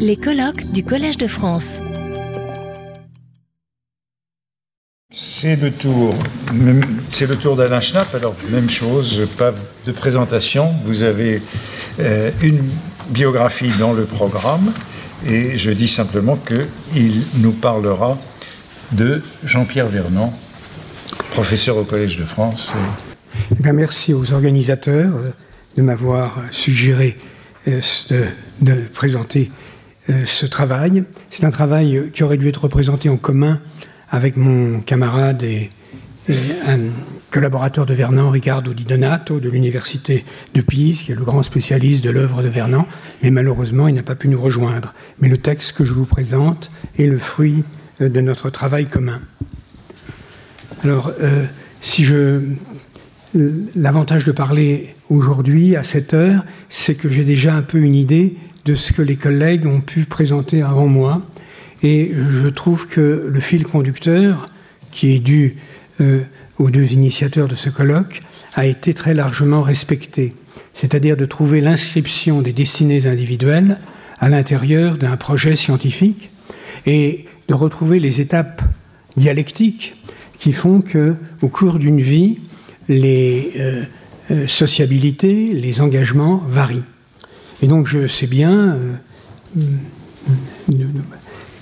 Les colloques du Collège de France. C'est le tour. C'est le tour d'Alain Schnapp. Alors, même chose, pas de présentation. Vous avez euh, une biographie dans le programme et je dis simplement qu'il nous parlera de Jean-Pierre Vernant, professeur au Collège de France. Eh merci aux organisateurs de m'avoir suggéré euh, de, présenter euh, ce travail. C'est un travail qui aurait dû être représenté en commun avec mon camarade et, un collaborateur de Vernon, Ricardo Di Donato, de l'Université de Pise, qui est le grand spécialiste de l'œuvre de Vernon, mais malheureusement, il n'a pas pu nous rejoindre. Mais le texte que je vous présente est le fruit de notre travail commun. Alors, si je L'avantage de parler aujourd'hui à cette heure, c'est que j'ai déjà un peu une idée de ce que les collègues ont pu présenter avant moi. Et je trouve que le fil conducteur, qui est dû euh, aux deux initiateurs de ce colloque, a été très largement respecté. C'est-à-dire de trouver l'inscription des destinées individuelles à l'intérieur d'un projet scientifique et de retrouver les étapes dialectiques qui font que, au cours d'une vie, les euh, euh, sociabilités, les engagements varient. Et donc je sais bien euh,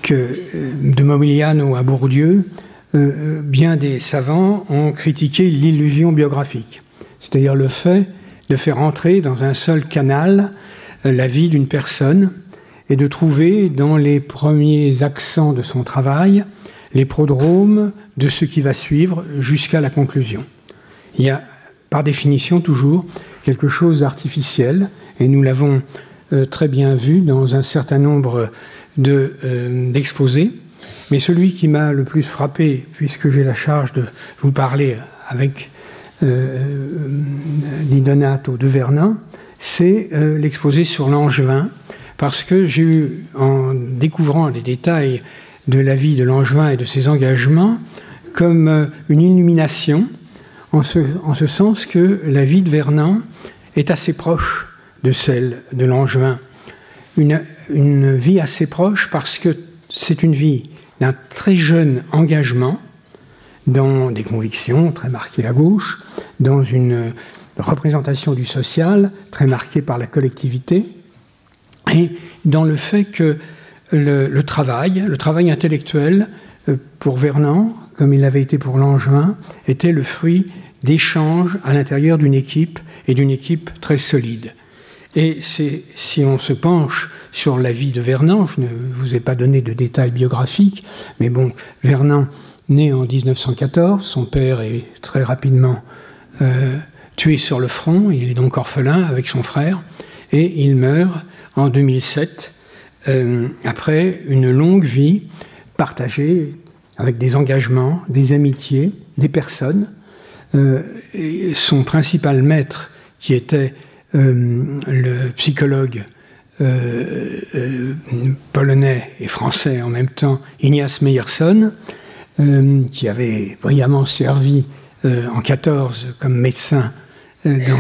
que de Mobiliano à Bourdieu, bien des savants ont critiqué l'illusion biographique, c'est-à-dire le fait de faire entrer dans un seul canal la vie d'une personne et de trouver dans les premiers accents de son travail les prodromes de ce qui va suivre jusqu'à la conclusion il y a par définition toujours quelque chose d'artificiel, et nous l'avons euh, très bien vu dans un certain nombre euh, d'exposés. Mais celui qui m'a le plus frappé, puisque j'ai la charge de vous parler avec euh, Donato de Vernin, c'est euh, l'exposé sur l'Angevin, parce que j'ai eu, en découvrant les détails de la vie de l'Angevin et de ses engagements, comme une illumination en ce, sens que la vie de Vernon est assez proche de celle de Langevin. Une, vie assez proche parce que c'est une vie d'un très jeune engagement dans des convictions très marquées à gauche, dans une représentation du social très marquée par la collectivité, et dans le fait que le, le travail, le travail intellectuel, euh, pour Vernon, comme il l'avait été pour Langevin, était le fruit d'échanges à l'intérieur d'une équipe et d'une équipe très solide. Et si on se penche sur la vie de Vernon, je ne vous ai pas donné de détails biographiques, mais bon, Vernon, né en 1914, son père est très rapidement euh, tué sur le front, il est donc orphelin avec son frère, et il meurt en 2007, euh, après une longue vie partagée avec des engagements, des amitiés, des personnes, euh, son principal maître, qui était euh, le psychologue euh, polonais et français en même temps, Ignace Meyerson, qui avait brillamment servi en 14 comme médecin dans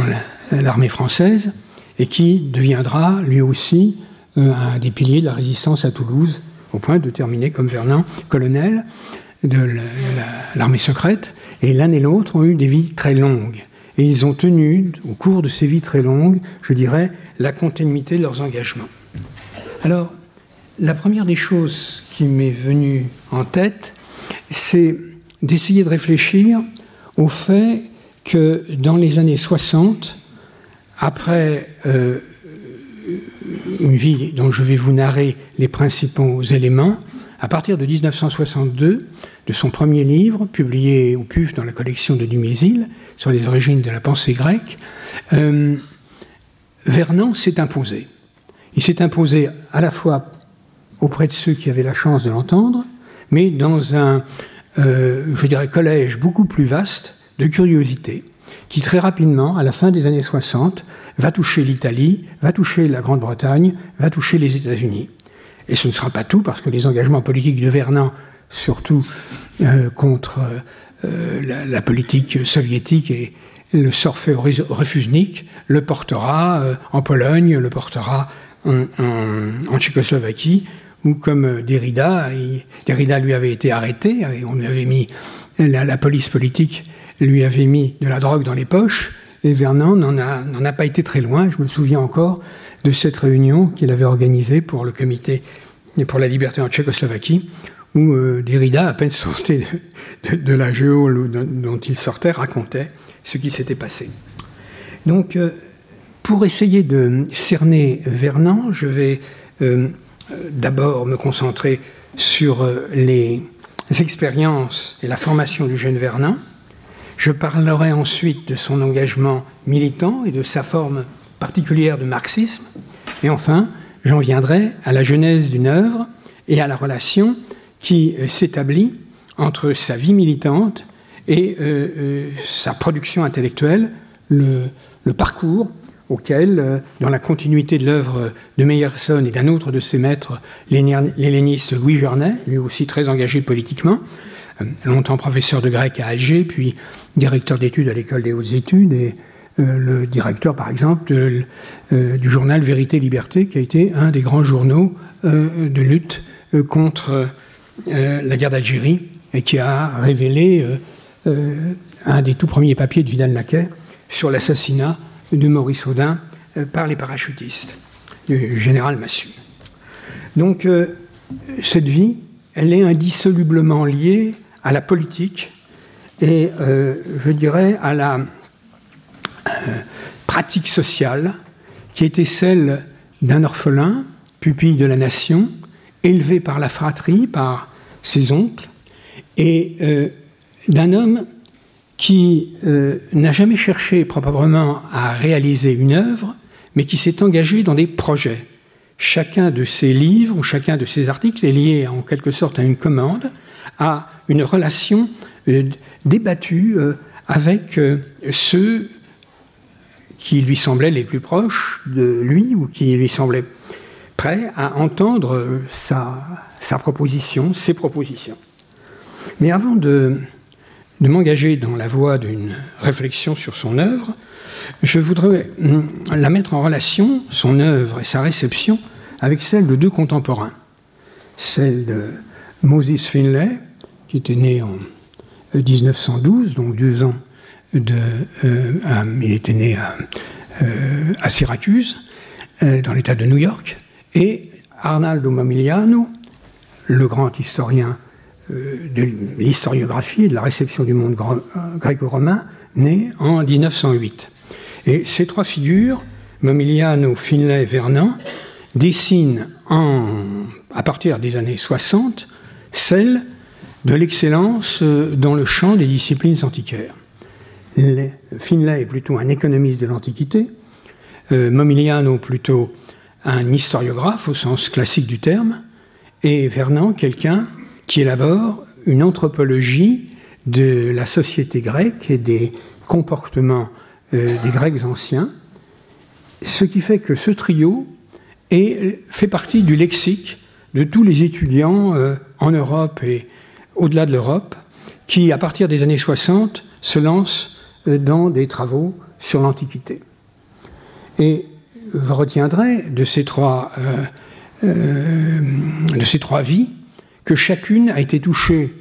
l'armée française, et qui deviendra lui aussi un des piliers de la résistance à Toulouse, au point de terminer comme Vernon, colonel de l'armée secrète, et l'un et l'autre ont eu des vies très longues. Et ils ont tenu, au cours de ces vies très longues, je dirais, la continuité de leurs engagements. Alors, la première des choses qui m'est venue en tête, c'est d'essayer de réfléchir au fait que dans les années 60, après euh, une vie dont je vais vous narrer les principaux éléments, à partir de 1962, de son premier livre, publié au PUF dans la collection de Dumézil, sur les origines de la pensée grecque, euh, Vernon s'est imposé. Il s'est imposé à la fois auprès de ceux qui avaient la chance de l'entendre, mais dans un, euh, je dirais, collège beaucoup plus vaste de curiosité, qui très rapidement, à la fin des années 60, va toucher l'Italie, va toucher la Grande-Bretagne, va toucher les États-Unis. Et ce ne sera pas tout, parce que les engagements politiques de Vernon, surtout euh, contre euh, la, politique soviétique et le sort fait au refusnik, le portera euh, en Pologne, le portera en, Tchécoslovaquie, où comme Derrida, Derrida lui avait été arrêté, on lui avait mis, la, police politique lui avait mis de la drogue dans les poches, et Vernon n'en a, pas été très loin. Je me souviens encore de cette réunion qu'il avait organisée pour le comité pour la liberté en Tchécoslovaquie, où euh, Derrida, à peine sorti de, la géo dont il sortait, racontait ce qui s'était passé. Donc, euh, pour essayer de cerner Vernon, je vais euh, d'abord me concentrer sur les expériences et la formation du jeune Vernon. Je parlerai ensuite de son engagement militant et de sa forme particulière de marxisme. Et enfin, j'en viendrai à la genèse d'une œuvre et à la relation qui euh, s'établit entre sa vie militante et euh, euh, sa production intellectuelle, le, parcours auquel, dans la continuité de l'œuvre de Meyerson et d'un autre de ses maîtres, l'helléniste Louis Journet, lui aussi très engagé politiquement, longtemps professeur de grec à Alger, puis directeur d'études à l'école des hautes études et le directeur, par exemple, du journal Vérité Liberté, qui a été un des grands journaux de lutte contre euh, la guerre d'Algérie et qui a révélé euh, euh, un des tout premiers papiers de Vidal Naquet sur l'assassinat de Maurice Audin par les parachutistes, du général Massu. Donc, cette vie, elle est indissolublement liée à la politique et, je dirais, à la pratique sociale qui était celle d'un orphelin, pupille de la nation, élevé par la fratrie, par ses oncles, et euh, d'un homme qui euh, n'a jamais cherché probablement à réaliser une œuvre, mais qui s'est engagé dans des projets. Chacun de ses livres ou chacun de ses articles est lié en quelque sorte à une commande, à une relation euh, débattue avec ceux qui lui semblaient les plus proches de lui ou qui lui semblaient prêt à entendre sa, sa proposition, ses propositions. Mais avant de, de m'engager dans la voie d'une réflexion sur son œuvre, je voudrais hum, la mettre en relation, son œuvre et sa réception, avec celle de deux contemporains. Celle de Moses Finlay, qui était né en 1912, donc deux ans Euh, il était né à, euh, Syracuse, euh, dans l'État de New York, et Arnaldo Momigliano, le grand historien de l'historiographie et de la réception du monde gréco-romain, né en 1908. Et ces trois figures, Momigliano, Finlay et Vernon, dessinent à partir des années 60 celle de l'excellence dans le champ des disciplines antiquaires. Finlay est plutôt un économiste de l'Antiquité, Momigliano plutôt un historiographe au sens classique du terme, et Vernon quelqu'un qui élabore une anthropologie de la société grecque et des comportements euh, des Grecs anciens, ce qui fait que ce trio est, fait partie du lexique de tous les étudiants euh, en Europe et au-delà de l'Europe, qui, à partir des années 60, se lancent euh, dans des travaux sur l'Antiquité. Et je retiendrai de ces trois, euh, euh, de ces trois vies que chacune a été touchée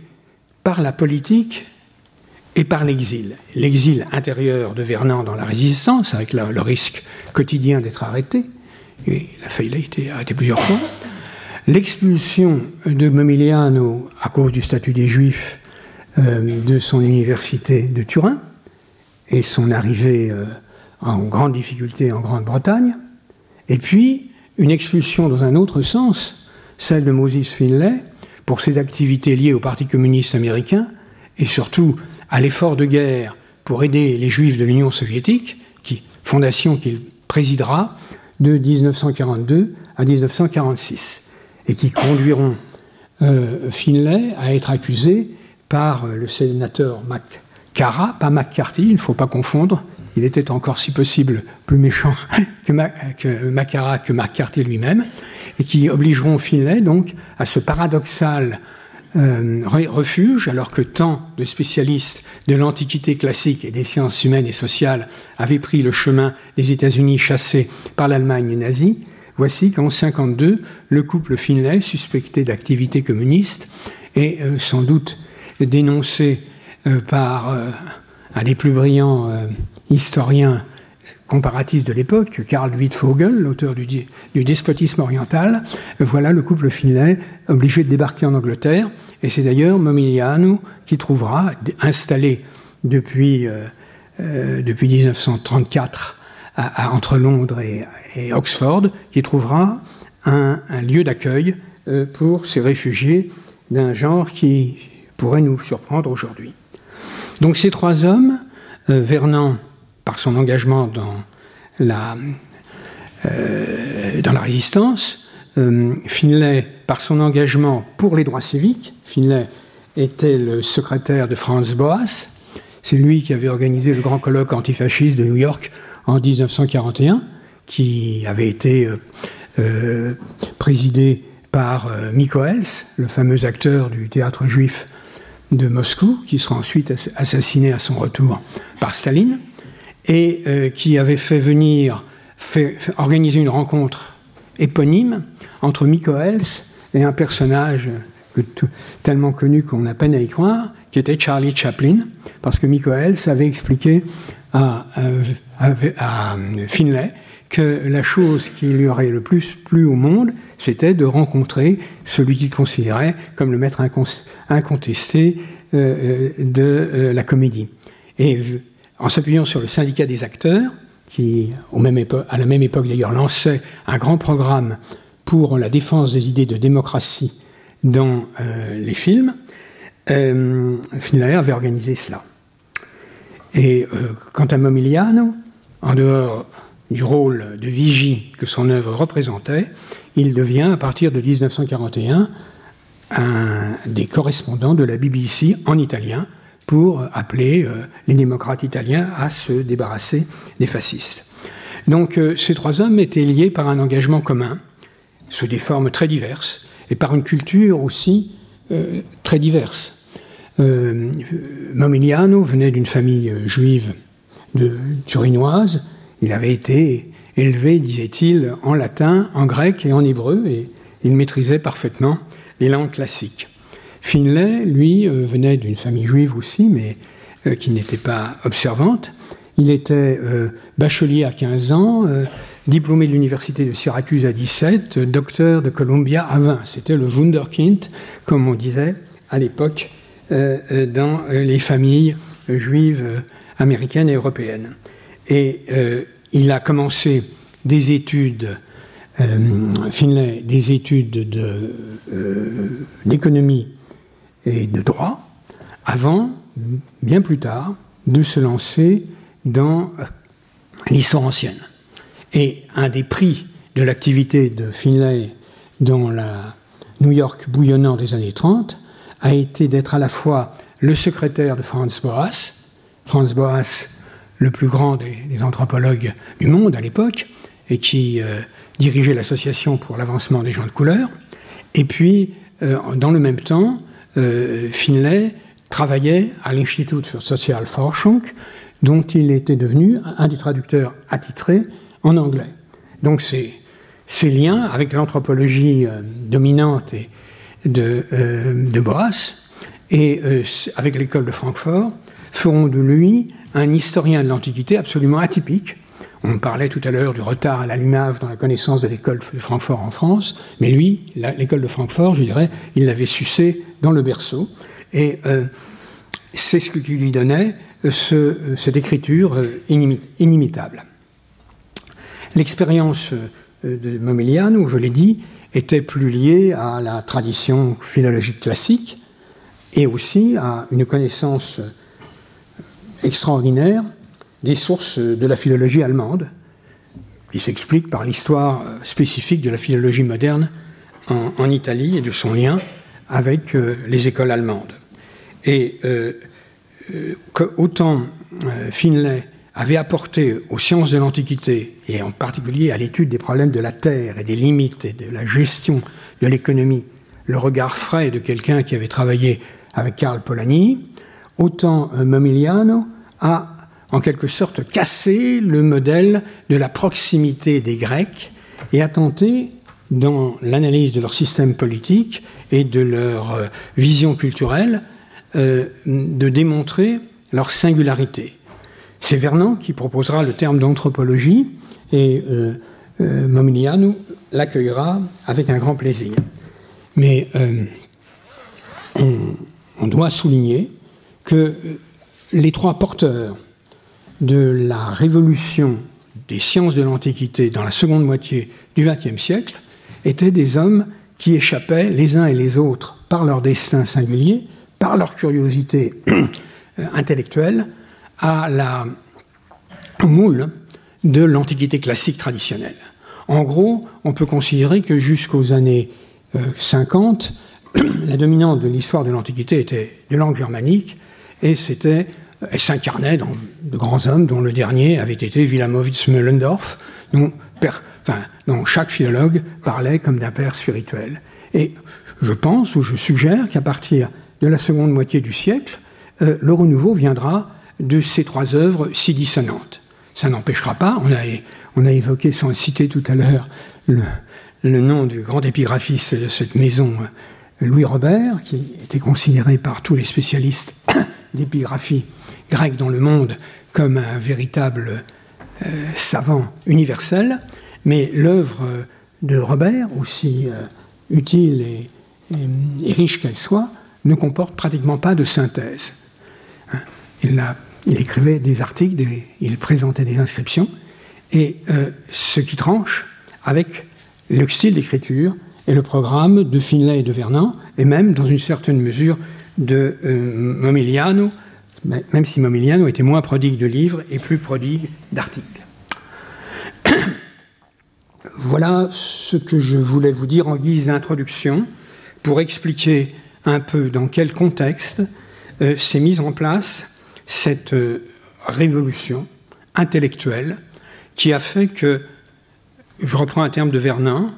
par la politique et par l'exil. L'exil intérieur de Vernon dans la résistance, avec le risque quotidien d'être arrêté, et la faille a été arrêté plusieurs fois. L'expulsion de Momigliano à cause du statut des Juifs euh, de son université de Turin et son arrivée en grande difficulté en Grande-Bretagne, et puis une expulsion dans un autre sens, celle de Moses Finlay, pour ses activités liées au Parti communiste américain, et surtout à l'effort de guerre pour aider les Juifs de l'Union soviétique, qui, fondation qu'il présidera de 1942 à 1946, et qui conduiront euh, Finlay à être accusé par le sénateur McCara, pas McCarthy, il ne faut pas confondre, il était encore, si possible, plus méchant que, Macara, que McCarthy lui-même, et qui obligeront Finlay donc à ce paradoxal euh, refuge, alors que tant de spécialistes de l'Antiquité classique et des sciences humaines et sociales avaient pris le chemin des États-Unis chassés par l'Allemagne nazie, voici qu'en 1952, le couple Finlay, suspecté d'activité communiste, et sans doute dénoncé par un des plus brillants historiens comparatistes de l'époque, Karl Wittfogel, l'auteur du, du, despotisme oriental, voilà le couple Finlay obligé de débarquer en Angleterre. Et c'est d'ailleurs Momigliano qui trouvera, installé depuis, euh, euh, depuis 1934 entre Londres et, Oxford, qui trouvera un, lieu d'accueil euh, pour ces réfugiés d'un genre qui pourrait nous surprendre aujourd'hui. Donc ces trois hommes, Vernon, par son engagement dans la, la résistance, Finlay par son engagement pour les droits civiques, Finlay était le secrétaire de Franz Boas, c'est lui qui avait organisé le grand colloque antifasciste de New York en 1941, qui avait été euh, euh, présidé par euh, le fameux acteur du théâtre juif de Moscou, qui sera ensuite assassiné à son retour par Staline, et euh, qui avait fait venir, organiser une rencontre éponyme entre Mikoels et un personnage tellement connu qu'on a peine à y croire, qui était Charlie Chaplin, parce que Michael avait expliqué à, à, Finlay que la chose qui lui aurait le plus plu au monde, c'était de rencontrer celui qu'il considérait comme le maître incontesté euh, euh, de euh, la comédie. Et en s'appuyant sur le syndicat des acteurs, qui, à la même époque d'ailleurs, lançait un grand programme pour la défense des idées de démocratie dans les films, euh, avait organisé cela. Et quant à Momigliano, en dehors du rôle de vigie que son œuvre représentait, il devient, à partir de 1941, un des correspondants de la BBC en italien pour appeler euh, les démocrates italiens à se débarrasser des fascistes. Donc euh, ces trois hommes étaient liés par un engagement commun, sous des formes très diverses, et par une culture aussi très diverse. Euh, Momigliano venait d'une famille euh, juive de, turinoise. Il avait été élevé, disait-il, en latin, en grec et en hébreu, et il maîtrisait parfaitement les langues classiques. Finlay, lui, euh, venait d'une famille juive aussi, mais qui n'était pas observante. Il était bachelier à 15 ans, diplômé de l'université de Syracuse à 17, docteur de Columbia à 20. C'était le Wunderkind, comme on disait à l'époque euh, euh, dans euh, les familles juives américaines et européennes. Et il a commencé des études, Finlay, des études d'économie et de droit, avant, bien plus tard, de se lancer dans l'histoire ancienne. Et un des prix de l'activité de Finlay dans la New York bouillonnant des années 30 a été d'être à la fois le secrétaire de Franz Boas, Franz Boas, le plus grand des, anthropologues du monde à l'époque, et qui euh, dirigeait l'association pour l'avancement des gens de couleur, et puis, euh, dans le même temps, euh, Finlay travaillait à l'Institut für Sozialforschung, dont il était devenu un des traducteurs attitrés en anglais. Donc ces, ces liens avec l'anthropologie dominante de, de Boas, et avec l'école de Francfort, feront de lui un historien de l'Antiquité absolument atypique. On parlait tout à l'heure du retard à l'allumage dans la connaissance de l'école de Francfort en France, mais lui, l'école de Francfort, je dirais, il l'avait sucé dans le berceau. Et euh, c'est ce qui lui donnait ce, cette écriture inimitable. L'expérience de Momigliano, je l'ai dit, était plus lié à la tradition philologique classique et aussi à une connaissance extraordinaire des sources de la philologie allemande, qui s'explique par l'histoire spécifique de la philologie moderne en, Italie et de son lien avec euh, les écoles allemandes. Et euh, euh, autant Finlay avait apporté aux sciences de l'Antiquité, et en particulier à l'étude des problèmes de la terre et des limites et de la gestion de l'économie, le regard frais de quelqu'un qui avait travaillé avec Karl Polanyi, autant euh, Momigliano a en quelque sorte cassé le modèle de la proximité des Grecs et a tenté, dans l'analyse de leur système politique et de leur euh, vision culturelle, euh, de démontrer leur singularité. C'est Vernon qui proposera le terme d'anthropologie et euh, euh l'accueillera avec un grand plaisir. Mais on, doit souligner que les trois porteurs de la révolution des sciences de l'Antiquité dans la seconde moitié du XXe siècle étaient des hommes qui échappaient les uns et les autres par leur destin singulier, par leur curiosité intellectuelle, à la moule de l'Antiquité classique traditionnelle. En gros, on peut considérer que jusqu'aux années 50, euh, la dominante de l'histoire de l'Antiquité était de langue germanique et c'était elle s'incarnait dans de grands hommes, dont le dernier avait été Wilamowitz Müllendorf, dont, chaque philologue parlait comme d'un père spirituel. Et je pense ou je suggère qu'à partir de la seconde moitié du siècle, euh, le renouveau viendra de ces trois œuvres si dissonantes. Ça n'empêchera pas, on a, on a, évoqué sans citer tout à l'heure le, le, nom du grand épigraphiste de cette maison, Louis Robert, qui était considéré par tous les spécialistes d'épigraphie grecque dans le monde comme un véritable euh, savant universel, mais l'œuvre de Robert, aussi euh, utile et, riche qu'elle soit, ne comporte pratiquement pas de synthèse. Hein, il, il, écrivait des articles, il présentait des inscriptions, et euh, ce qui tranche avec le style d'écriture et le programme de Finlay et de Vernon, et même dans une certaine mesure de Momigliano, même si Momigliano était moins prodigue de livres et plus prodigue d'articles. voilà ce que je voulais vous dire en guise d'introduction pour expliquer un peu dans quel contexte euh, s'est mise en place cette euh, révolution intellectuelle qui a fait que, je reprends un terme de Vernin,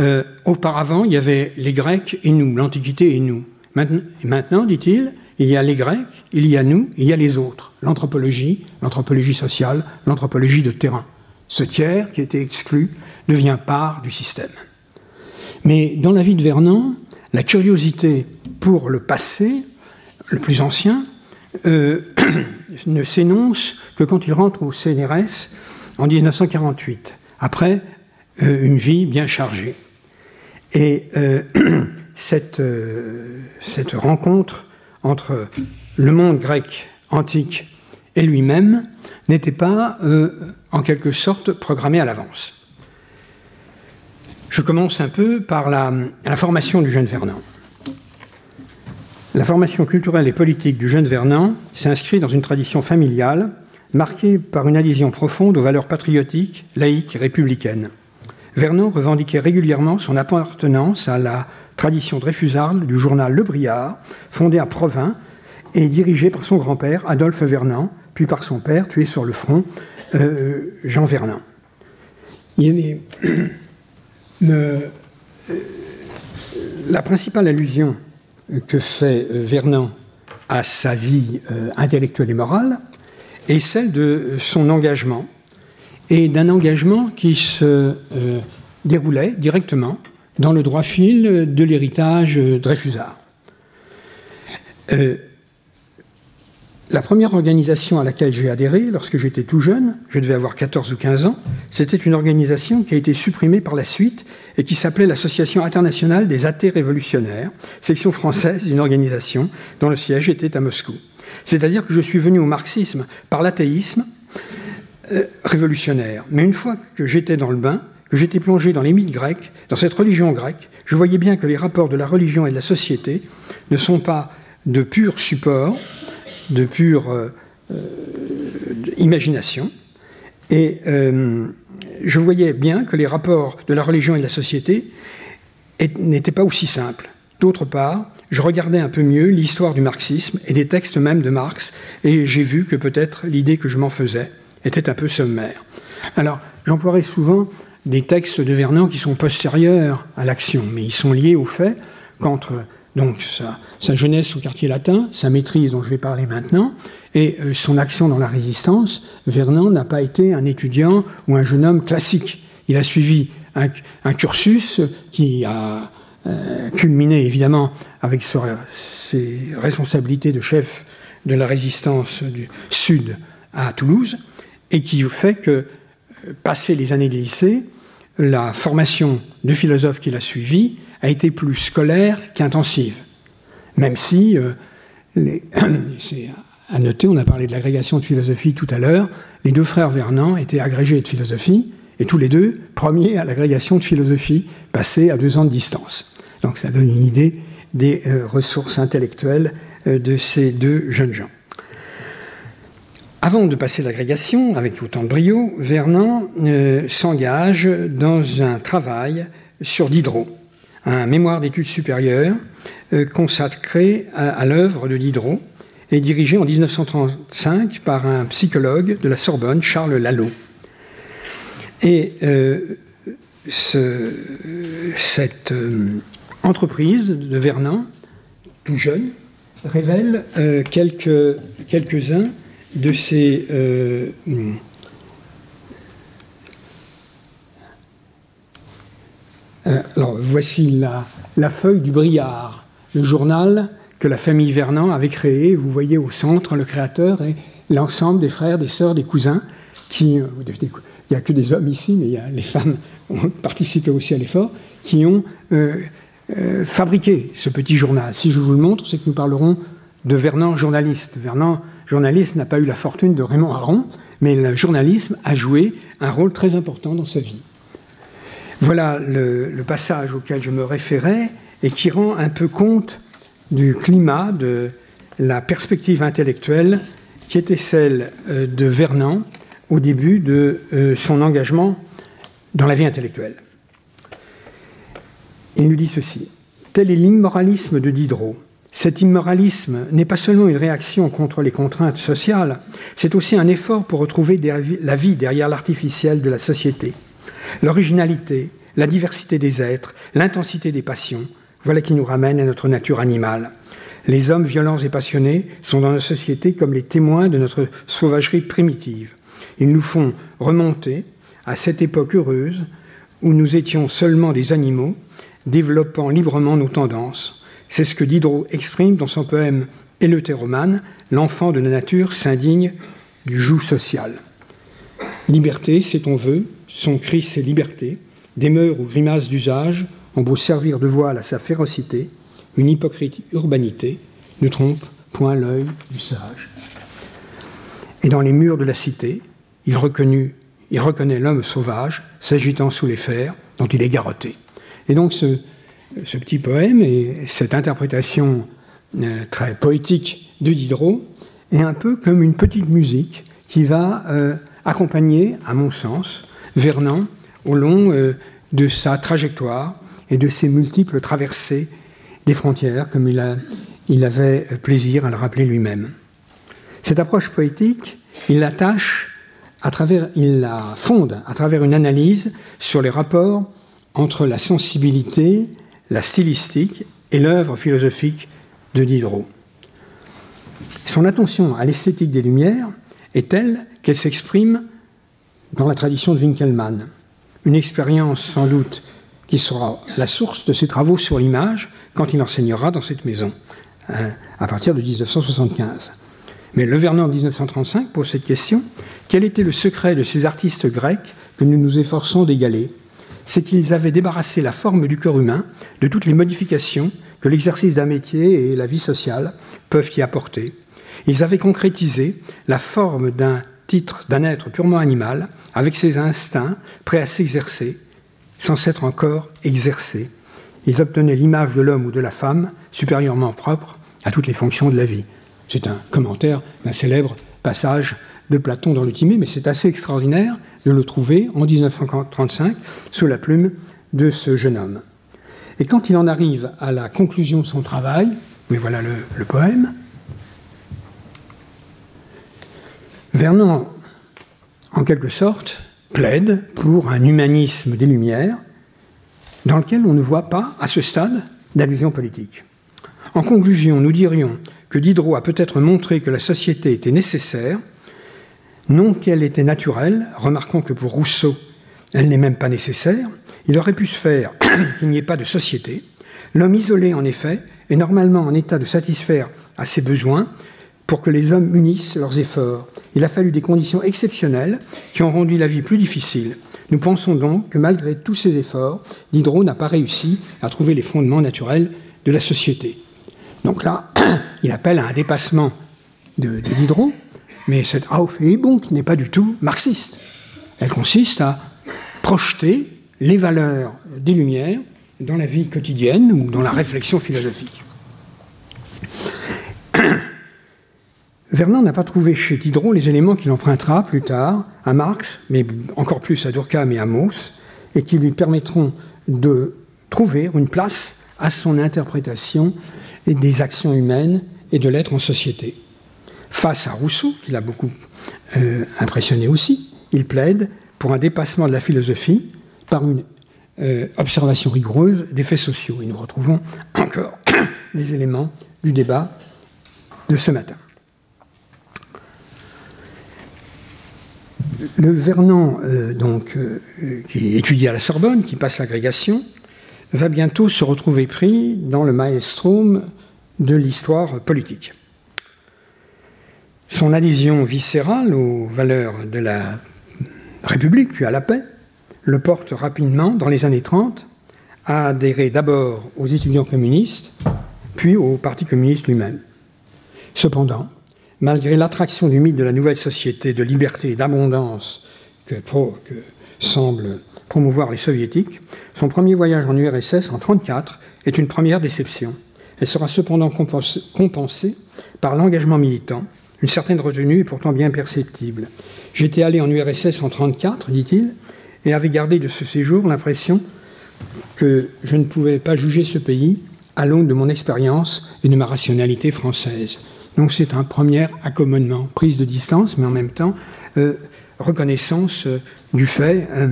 euh, auparavant il y avait les Grecs et nous, l'Antiquité et nous. Maintenant dit-il, il y a les Grecs, il y a nous, il y a les autres. L'anthropologie, l'anthropologie sociale, l'anthropologie de terrain. Ce tiers qui était exclu devient part du système. Mais dans la vie de Vernon, la curiosité pour le passé, le plus ancien, euh, ne s'énonce que quand il rentre au CNRS en 1948, après euh, une vie bien chargée. Et euh, cette, cette rencontre entre le monde grec antique et lui-même n'était pas, euh, en quelque sorte, programmé à l'avance. Je commence un peu par la, formation du jeune Vernon. La formation culturelle et politique du jeune Vernon s'inscrit dans une tradition familiale marquée par une adhésion profonde aux valeurs patriotiques, laïques et républicaines. Vernon revendiquait régulièrement son appartenance à la tradition dreyfusarde du journal Le Briard, fondé à Provins et dirigé par son grand-père, Adolphe Vernon, puis par son père, tué sur le front, euh, Jean Vernon. Euh, la principale allusion que fait euh, Vernon à sa vie intellectuelle et morale est celle de son engagement, et d'un engagement qui se déroulait directement dans le droit fil de l'héritage Dreyfusard. Euh, la première organisation à laquelle j'ai adhéré lorsque j'étais tout jeune, je devais avoir 14 ou 15 ans, c'était une organisation qui a été supprimée par la suite et qui s'appelait l'Association internationale des athées révolutionnaires, section française d'une organisation dont le siège était à Moscou. C'est-à-dire que je suis venu au marxisme par l'athéisme euh, révolutionnaire. Mais une fois que j'étais dans le bain, j'étais plongé dans les mythes grecs, dans cette religion grecque, je voyais bien que les rapports de la religion et de la société ne sont pas de pur support, de pure euh, euh, imagination. Et euh, je voyais bien que les rapports de la religion et de la société n'étaient pas aussi simples. D'autre part, je regardais un peu mieux l'histoire du marxisme et des textes même de Marx, et j'ai vu que peut-être l'idée que je m'en faisais était un peu sommaire. Alors, j'emploierai souvent des textes de Vernon qui sont postérieurs à l'action, mais ils sont liés au fait qu'entre donc sa, jeunesse au quartier latin, sa maîtrise dont je vais parler maintenant, et euh, son action dans la résistance, Vernon n'a pas été un étudiant ou un jeune homme classique. Il a suivi un, cursus qui a euh, culminé évidemment avec ses responsabilités de chef de la résistance du Sud à Toulouse, et qui fait que, passé les années de lycée, la formation de philosophe qu'il a suivie a été plus scolaire qu'intensive. Même si, euh, c'est à noter, on a parlé de l'agrégation de philosophie tout à l'heure, les deux frères Vernant étaient agrégés de philosophie, et tous les deux premiers à l'agrégation de philosophie, passés à deux ans de distance. Donc ça donne une idée des euh, ressources intellectuelles euh, de ces deux jeunes gens. Avant de passer l'agrégation, avec autant de brio, Vernant s'engage dans un travail sur Diderot un mémoire d'études supérieures euh, consacré à, l'œuvre de Diderot et dirigé en 1935 par un psychologue de la Sorbonne, Charles Lalo. Et euh, cette euh, entreprise de Vernon, tout jeune, révèle quelques, quelques-uns de ces Euh, alors, voici la, feuille du Briard, le journal que la famille Vernant avait créé. Vous voyez au centre le créateur et l'ensemble des frères, des sœurs, des cousins. Qui, euh, il n'y a que des hommes ici, mais il y a, les femmes ont participé aussi à l'effort, qui ont euh, fabriqué ce petit journal. Si je vous le montre, c'est que nous parlerons de Vernant journaliste. Vernant journaliste n'a pas eu la fortune de Raymond Aron, mais le journalisme a joué un rôle très important dans sa vie. Voilà le, passage auquel je me référais et qui rend un peu compte du climat, de la perspective intellectuelle qui était celle euh, de Vernon au début de euh, son engagement dans la vie intellectuelle. Il nous dit ceci. Tel est l'immoralisme de Diderot. Cet immoralisme n'est pas seulement une réaction contre les contraintes sociales, c'est aussi un effort pour retrouver la vie derrière l'artificiel de la société. L'originalité, la diversité des êtres, l'intensité des passions, voilà qui nous ramène à notre nature animale. Les hommes violents et passionnés sont dans nos sociétés comme les témoins de notre sauvagerie primitive. Ils nous font remonter à cette époque heureuse où nous étions seulement des animaux, développant librement nos tendances. C'est ce que Diderot exprime dans son poème Éleuthéromane, l'enfant de la nature s'indigne du joug social. Liberté, c'est ton vœu, son cri c'est liberté, des mœurs ou grimaces d'usage ont beau servir de voile à sa férocité, une hypocrite urbanité ne trompe point l'œil du sage. Et dans les murs de la cité, il, il reconnaît l'homme sauvage s'agitant sous les fers dont il est garrotté. Et donc ce, petit poème et cette interprétation euh, très poétique de Diderot est un peu comme une petite musique qui va euh, accompagner, à mon sens, Vernon au long euh, de sa trajectoire et de ses multiples traversées des frontières, comme il, il avait plaisir à le rappeler lui-même. Cette approche poétique, il l'attache à travers, il la fonde à travers une analyse sur les rapports entre la sensibilité, la stylistique et l'œuvre philosophique de Diderot. Son attention à l'esthétique des Lumières est telle qu'elle s'exprime dans la tradition de Winkelmann une expérience sans doute qui sera la source de ses travaux sur l'image quand il enseignera dans cette maison, hein, à partir de 1975. Mais Le Vernon 1935 pose cette question quel était le secret de ces artistes grecs que nous nous efforçons d'égaler? C'est qu'ils avaient débarrassé la forme du corps humain de toutes les modifications que l'exercice d'un métier et la vie sociale peuvent y apporter. Ils avaient concrétisé la forme d'un titre d'un être purement animal, avec ses instincts, prêts à s'exercer, sans s'être encore exercés. Ils obtenaient l'image de l'homme ou de la femme supérieurement propre à toutes les fonctions de la vie. C'est un commentaire d'un célèbre passage de Platon dans le Timée, mais c'est assez extraordinaire de le trouver en 1935 sous la plume de ce jeune homme. Et quand il en arrive à la conclusion de son travail, oui voilà le, le poème, Vernon, en quelque sorte, plaide pour un humanisme des Lumières dans lequel on ne voit pas, à ce stade, d'allusion politique. En conclusion, nous dirions que Diderot a peut-être montré que la société était nécessaire, non qu'elle était naturelle, remarquons que pour Rousseau, elle n'est même pas nécessaire, Il aurait pu se faire qu'il n'y ait pas de société. L'homme isolé, en effet, est normalement en état de satisfaire à ses besoins pour que les hommes unissent leurs efforts. Il a fallu des conditions exceptionnelles qui ont rendu la vie plus difficile. Nous pensons donc que malgré tous ces efforts, Diderot n'a pas réussi à trouver les fondements naturels de la société. Donc là, il appelle à un dépassement de, Diderot, mais cette Aufhebung n'est pas du tout marxiste. Elle consiste à projeter les valeurs des Lumières dans la vie quotidienne ou dans la réflexion philosophique. Vernon n'a pas trouvé chez Diderot les éléments qu'il empruntera plus tard à Marx, mais encore plus à Durkheim et à Mauss, et qui lui permettront de trouver une place à son interprétation des actions humaines et de l'être en société. Face à Rousseau, qui l'a beaucoup euh, impressionné aussi, il plaide pour un dépassement de la philosophie par une euh, observation rigoureuse des faits sociaux. Et nous retrouvons encore des éléments du débat de ce matin. Le Vernon, euh, donc, qui étudie à la Sorbonne, qui passe l'agrégation, va bientôt se retrouver pris dans le maelstrom de l'histoire politique. Son adhésion viscérale aux valeurs de la République, puis à la paix, le porte rapidement, dans les années 30, à adhérer d'abord aux étudiants communistes, puis au Parti communiste lui-même. Cependant, malgré l'attraction du mythe de la nouvelle société de liberté et d'abondance que, semblent promouvoir les soviétiques, son premier voyage en URSS en 1934 est une première déception. Elle sera cependant compensée par l'engagement militant. Une certaine retenue est pourtant bien perceptible. J'étais allé en URSS en 1934, dit-il, et avait gardé de ce séjour l'impression que je ne pouvais pas juger ce pays à l'aune de mon expérience et de ma rationalité française. Donc c'est un premier accommodement, prise de distance, mais en même temps euh, reconnaissance euh, du fait euh,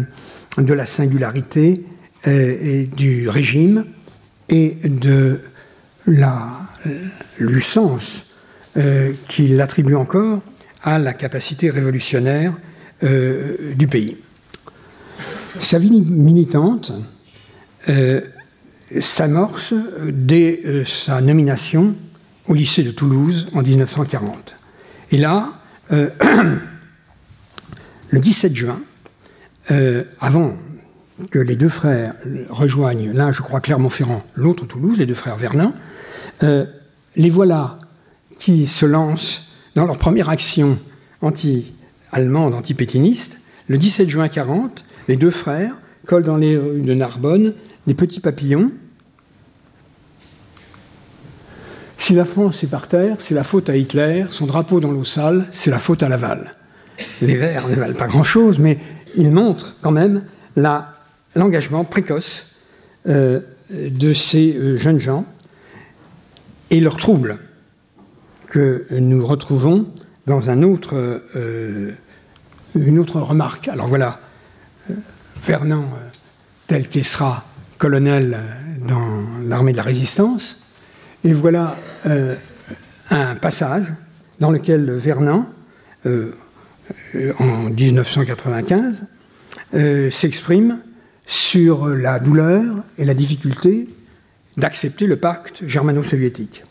de la singularité du régime et de la licence qu'il attribue encore à la capacité révolutionnaire du pays. Sa vie militante s'amorce dès sa nomination au lycée de Toulouse en 1940. Et là, euh, le 17 juin, euh, avant que les deux frères rejoignent, l'un je crois Clermont-Ferrand, l'autre Toulouse, les deux frères Vernin, euh, les voilà qui se lancent dans leur première action anti-allemande, anti-pétiniste. Le 17 juin 40, les deux frères collent dans les rues de Narbonne des petits papillons Si la France est par terre, c'est la faute à Hitler, son drapeau dans l'eau sale, c'est la faute à Laval. Les Verts ne valent pas grand-chose, mais ils montrent quand même l'engagement précoce euh, de ces euh, jeunes gens et leur trouble que nous retrouvons dans euh, une autre remarque. Alors voilà, Fernand, tel qu'il sera colonel dans l'armée de la résistance, et voilà euh, un passage dans lequel Vernon, euh, en 1995, euh, s'exprime sur la douleur et la difficulté d'accepter le pacte germano-soviétique.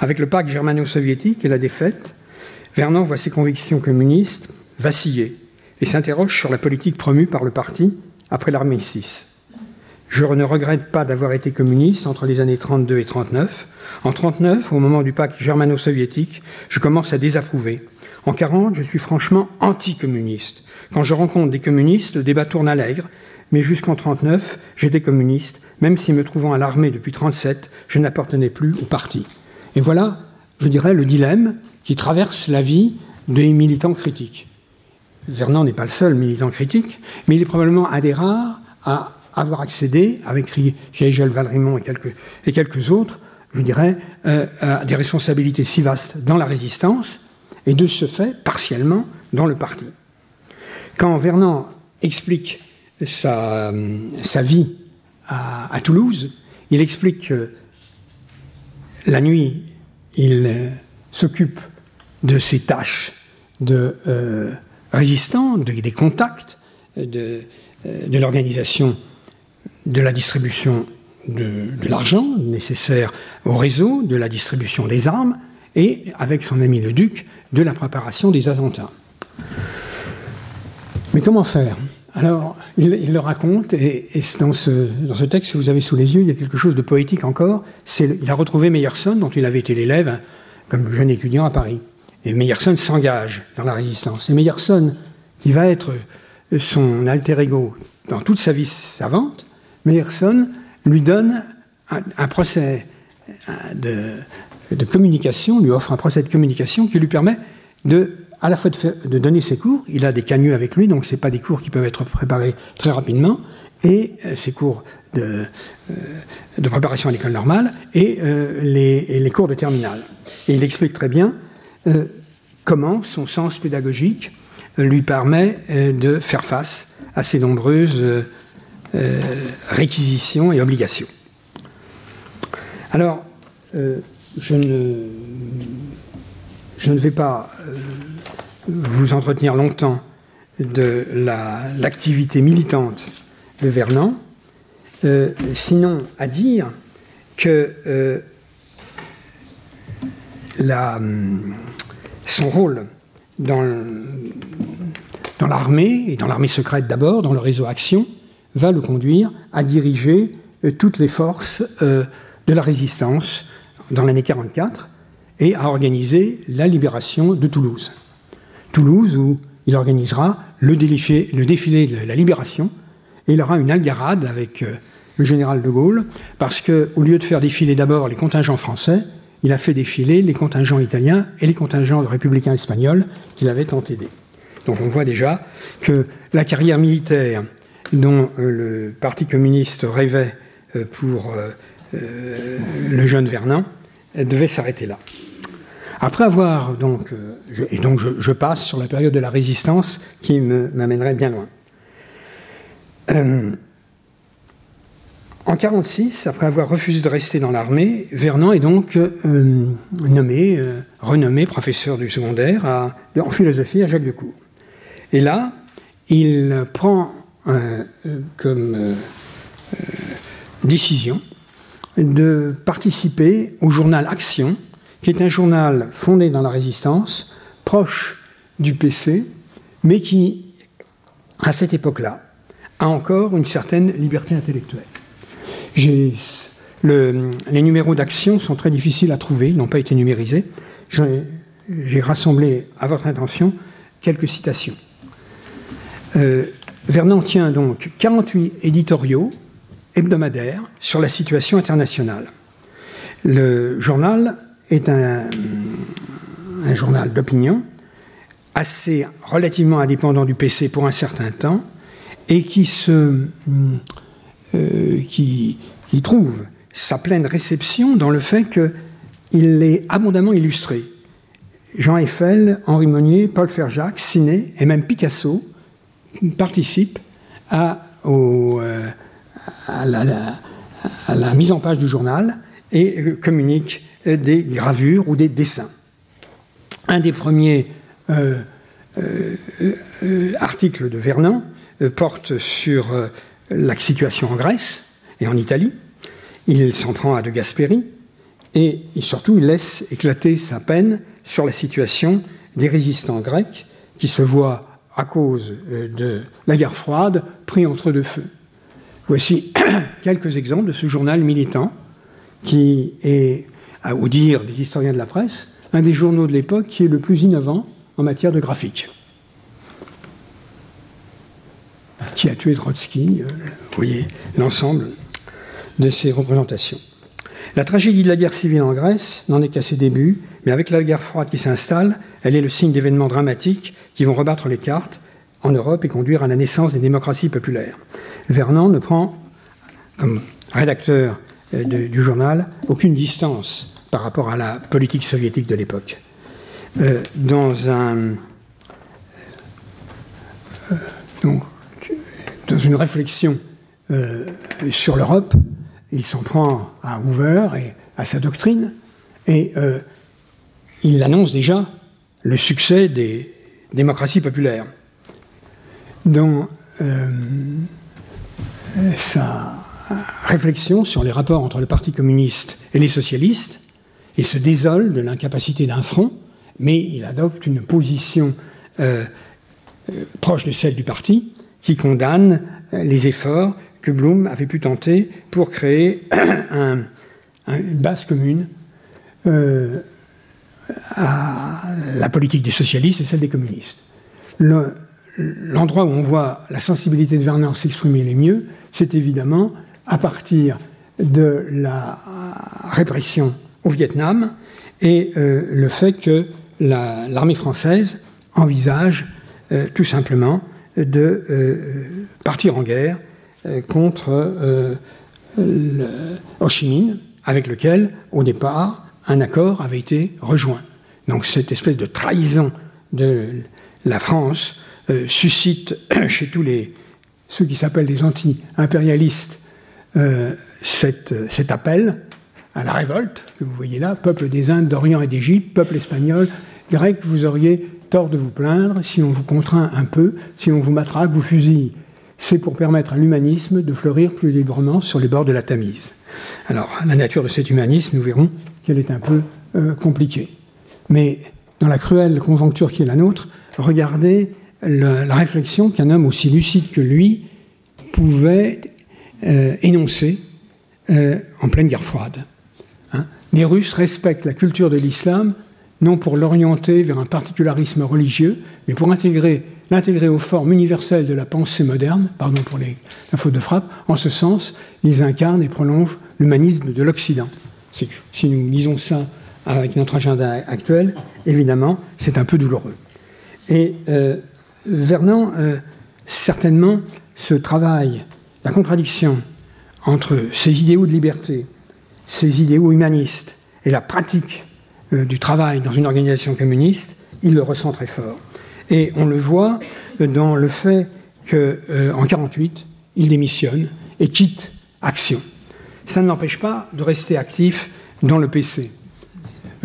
Avec le pacte germano-soviétique et la défaite, Vernon voit ses convictions communistes vaciller et s'interroge sur la politique promue par le parti après l'armée 6. Je ne regrette pas d'avoir été communiste entre les années 32 et 39. En 39, au moment du pacte germano-soviétique, je commence à désapprouver. En 40, je suis franchement anticommuniste. Quand je rencontre des communistes, le débat tourne à mais jusqu'en 39, j'étais communiste, même si me trouvant à l'armée depuis 37, je n'appartenais plus au parti. Et voilà, je dirais, le dilemme qui traverse la vie des militants critiques. Vernon n'est pas le seul militant critique, mais il est probablement un des rares à avoir accédé, avec Rigel, Valrimont et quelques, autres, je dirais, euh, à des responsabilités si vastes dans la résistance, et de ce fait, partiellement, dans le parti. Quand Vernon explique sa, sa vie à, Toulouse, il explique que la nuit, il euh, s'occupe de ses tâches de euh, résistant, des contacts, de, de l'organisation de la distribution de, l'argent nécessaire au réseau, de la distribution des armes, et avec son ami le duc, de la préparation des attentats. Mais comment faire? Alors, il, le raconte, et, dans, ce, texte que vous avez sous les yeux, il y a quelque chose de poétique encore. Il a retrouvé Meyerson, dont il avait été l'élève, comme jeune étudiant à Paris. Et Meyerson s'engage dans la résistance. Et Meyerson, qui va être son alter ego dans toute sa vie savante, Meyerson lui donne un, procès de, communication, lui offre un procès de communication qui lui permet de, à la fois de, donner ses cours, il a des cagneux avec lui, donc ce pas des cours qui peuvent être préparés très rapidement, et euh, ses cours de, euh, de, préparation à l'école normale, et, euh, les, cours de terminale. Et il explique très bien comment son sens pédagogique lui permet de faire face à ces nombreuses réquisitions et obligations. Alors, je, ne, je ne vais pas vous entretenir longtemps de l'activité militante de Vernon, sinon à dire que la, son rôle dans, l'armée, et dans l'armée secrète d'abord, dans le réseau Action, va le conduire à diriger euh, toutes les forces euh, de la résistance dans l'année 44 et à organiser la libération de Toulouse. Toulouse où il organisera le défilé, de la libération et il aura une algarade avec euh, le général de Gaulle parce qu'au lieu de faire défiler d'abord les contingents français, il a fait défiler les contingents italiens et les contingents républicains espagnols qu'il avait tant. Donc on voit déjà que la carrière militaire dont euh, le Parti communiste rêvait euh, pour le jeune Vernon devait s'arrêter là. Après avoir donc, et donc je, passe sur la période de la résistance qui m'amènerait bien loin. en 1946, après avoir refusé de rester dans l'armée, Vernon est donc nommé, renommé professeur du secondaire en philosophie à Jacques de Cour. Et là, il prend euh, comme euh, euh, décision de participer au journal Action, qui est un journal fondé dans la résistance, proche du PC, mais qui, à cette époque-là, a encore une certaine liberté intellectuelle. les numéros d'action sont très difficiles à trouver, ils n'ont pas été numérisés. J'ai rassemblé à votre intention quelques citations. Vernon tient donc 48 éditoriaux hebdomadaires sur la situation internationale. Le journal est un, journal d'opinion, assez relativement indépendant du PC pour un certain temps, et qui, se, euh, qui, trouve sa pleine réception dans le fait qu'il est abondamment illustré. Jean Eiffel, Henri Monnier, Paul Ferjac, Ciné et même Picasso participe à, euh, la, mise en page du journal et communique des gravures ou des dessins. Un des premiers euh, euh, articles de Vernon porte sur la situation en Grèce et en Italie. Il s'en prend à De Gasperi et surtout il laisse éclater sa peine sur la situation des résistants grecs qui se voient à cause euh, de la guerre froide, pris entre deux feux. Voici quelques exemples de ce journal militant qui est, à vous dire des historiens de la presse, un des journaux de l'époque qui est le plus innovant en matière de graphique. Qui a tué Trotsky, euh, vous voyez l'ensemble de ces représentations. La tragédie de la guerre civile en Grèce n'en est qu'à ses débuts, mais avec la guerre froide qui s'installe, elle est le signe d'événements dramatiques qui vont rebattre les cartes en Europe et conduire à la naissance des démocraties populaires. Vernon ne prend, comme rédacteur euh, du journal, aucune distance par rapport à la politique soviétique de l'époque. Euh, dans un. Euh, dans une réflexion sur l'Europe, il s'en prend à Hoover et à sa doctrine, et il annonce déjà le succès des démocraties populaires. Dans sa réflexion sur les rapports entre le Parti communiste et les socialistes et se désole de l'incapacité d'un front, mais il adopte une position euh, euh, proche de celle du parti qui condamne les efforts que Blum avait pu tenter pour créer une base commune à la politique des socialistes et celle des communistes. L'endroit où on voit la sensibilité de Vernon s'exprimer le mieux, c'est évidemment à partir de la répression au Vietnam et euh, le fait que l'armée française envisage euh, tout simplement de euh, partir en guerre contre Ho Chi Minh, avec lequel, au départ, un accord avait été rejoint. Donc cette espèce de trahison de la France suscite chez tous les, ceux qui s'appellent des anti-impérialistes euh, cet appel à la révolte que vous voyez là, peuple des Indes, d'Orient et d'Égypte, peuple espagnol, grec, vous auriez tort de vous plaindre si on vous contraint un peu, si on vous matraque, vous fusille. C'est pour permettre à l'humanisme de fleurir plus librement sur les bords de la Tamise. Alors, la nature de cet humanisme, nous verrons qu'elle est un peu euh, compliquée. Mais dans la cruelle conjoncture qui est la nôtre, regardez la réflexion qu'un homme aussi lucide que lui pouvait euh, euh, en pleine guerre froide. Hein. Les Russes respectent la culture de l'islam non pour l'orienter vers un particularisme religieux, mais pour intégrer, l'intégrer aux formes universelles de la pensée moderne, pardon pour les, la faute de frappe, en ce sens, ils incarnent et prolongent l'humanisme de l'Occident. Si nous lisons ça avec notre agenda actuel, évidemment, c'est un peu douloureux. Et euh, Vernon, euh, certainement, ce travail, la contradiction entre ces idéaux de liberté, ces idéaux humanistes et la pratique euh, du travail dans une organisation communiste, il le ressent très fort. Et on le voit dans le fait qu'en euh, 1948, il démissionne et quitte Action. Ça ne l'empêche pas de rester actif dans le PC.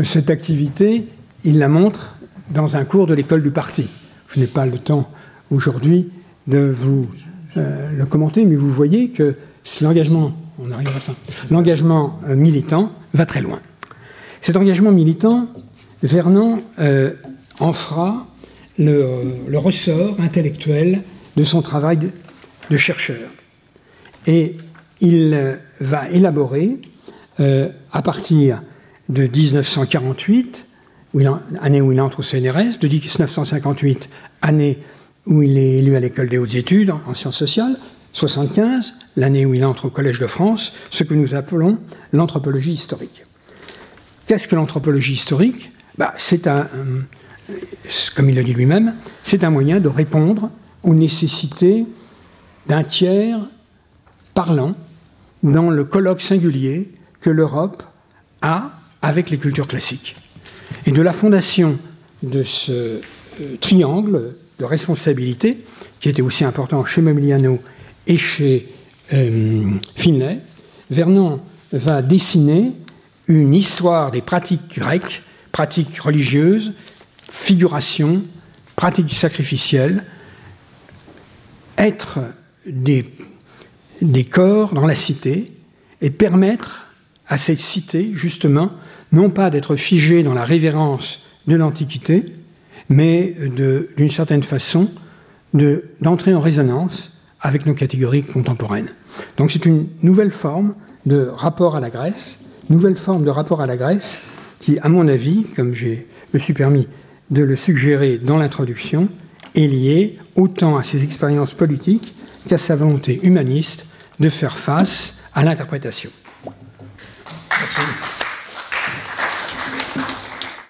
Cette activité, il la montre dans un cours de l'école du parti. Je n'ai pas le temps aujourd'hui de vous euh, le commenter, mais vous voyez que l'engagement, on arrive à la fin, l'engagement militant va très loin. Cet engagement militant, Vernon euh, en fera le, ressort intellectuel de son travail de, chercheur. Et il euh, va élaborer, euh, à partir de 1948, année où il entre au CNRS, de 1958, année où il est élu à l'école des hautes études en sciences sociales, 75, l'année où il entre au Collège de France, ce que nous appelons l'anthropologie historique. Qu'est-ce que l'anthropologie historique? Bah, C'est un, comme il le dit lui-même, c'est un moyen de répondre aux nécessités d'un tiers parlant dans le colloque singulier que l'Europe a avec les cultures classiques. Et de la fondation de ce euh, triangle de responsabilité, qui était aussi important chez Mobiliano et chez euh, Finlay, Vernon va dessiner une histoire des pratiques grecques, pratiques religieuses, figuration, pratiques sacrificielles, être des corps dans la cité et permettre à cette cité, justement, non pas d'être figée dans la révérence de l'Antiquité, mais d'une certaine façon d'entrer en résonance avec nos catégories contemporaines. Donc c'est une nouvelle forme de rapport à la Grèce nouvelle forme de rapport à la Grèce qui, à mon avis, comme je me suis permis de le suggérer dans l'introduction, est liée autant à ses expériences politiques qu'à sa volonté humaniste de faire face à l'interprétation.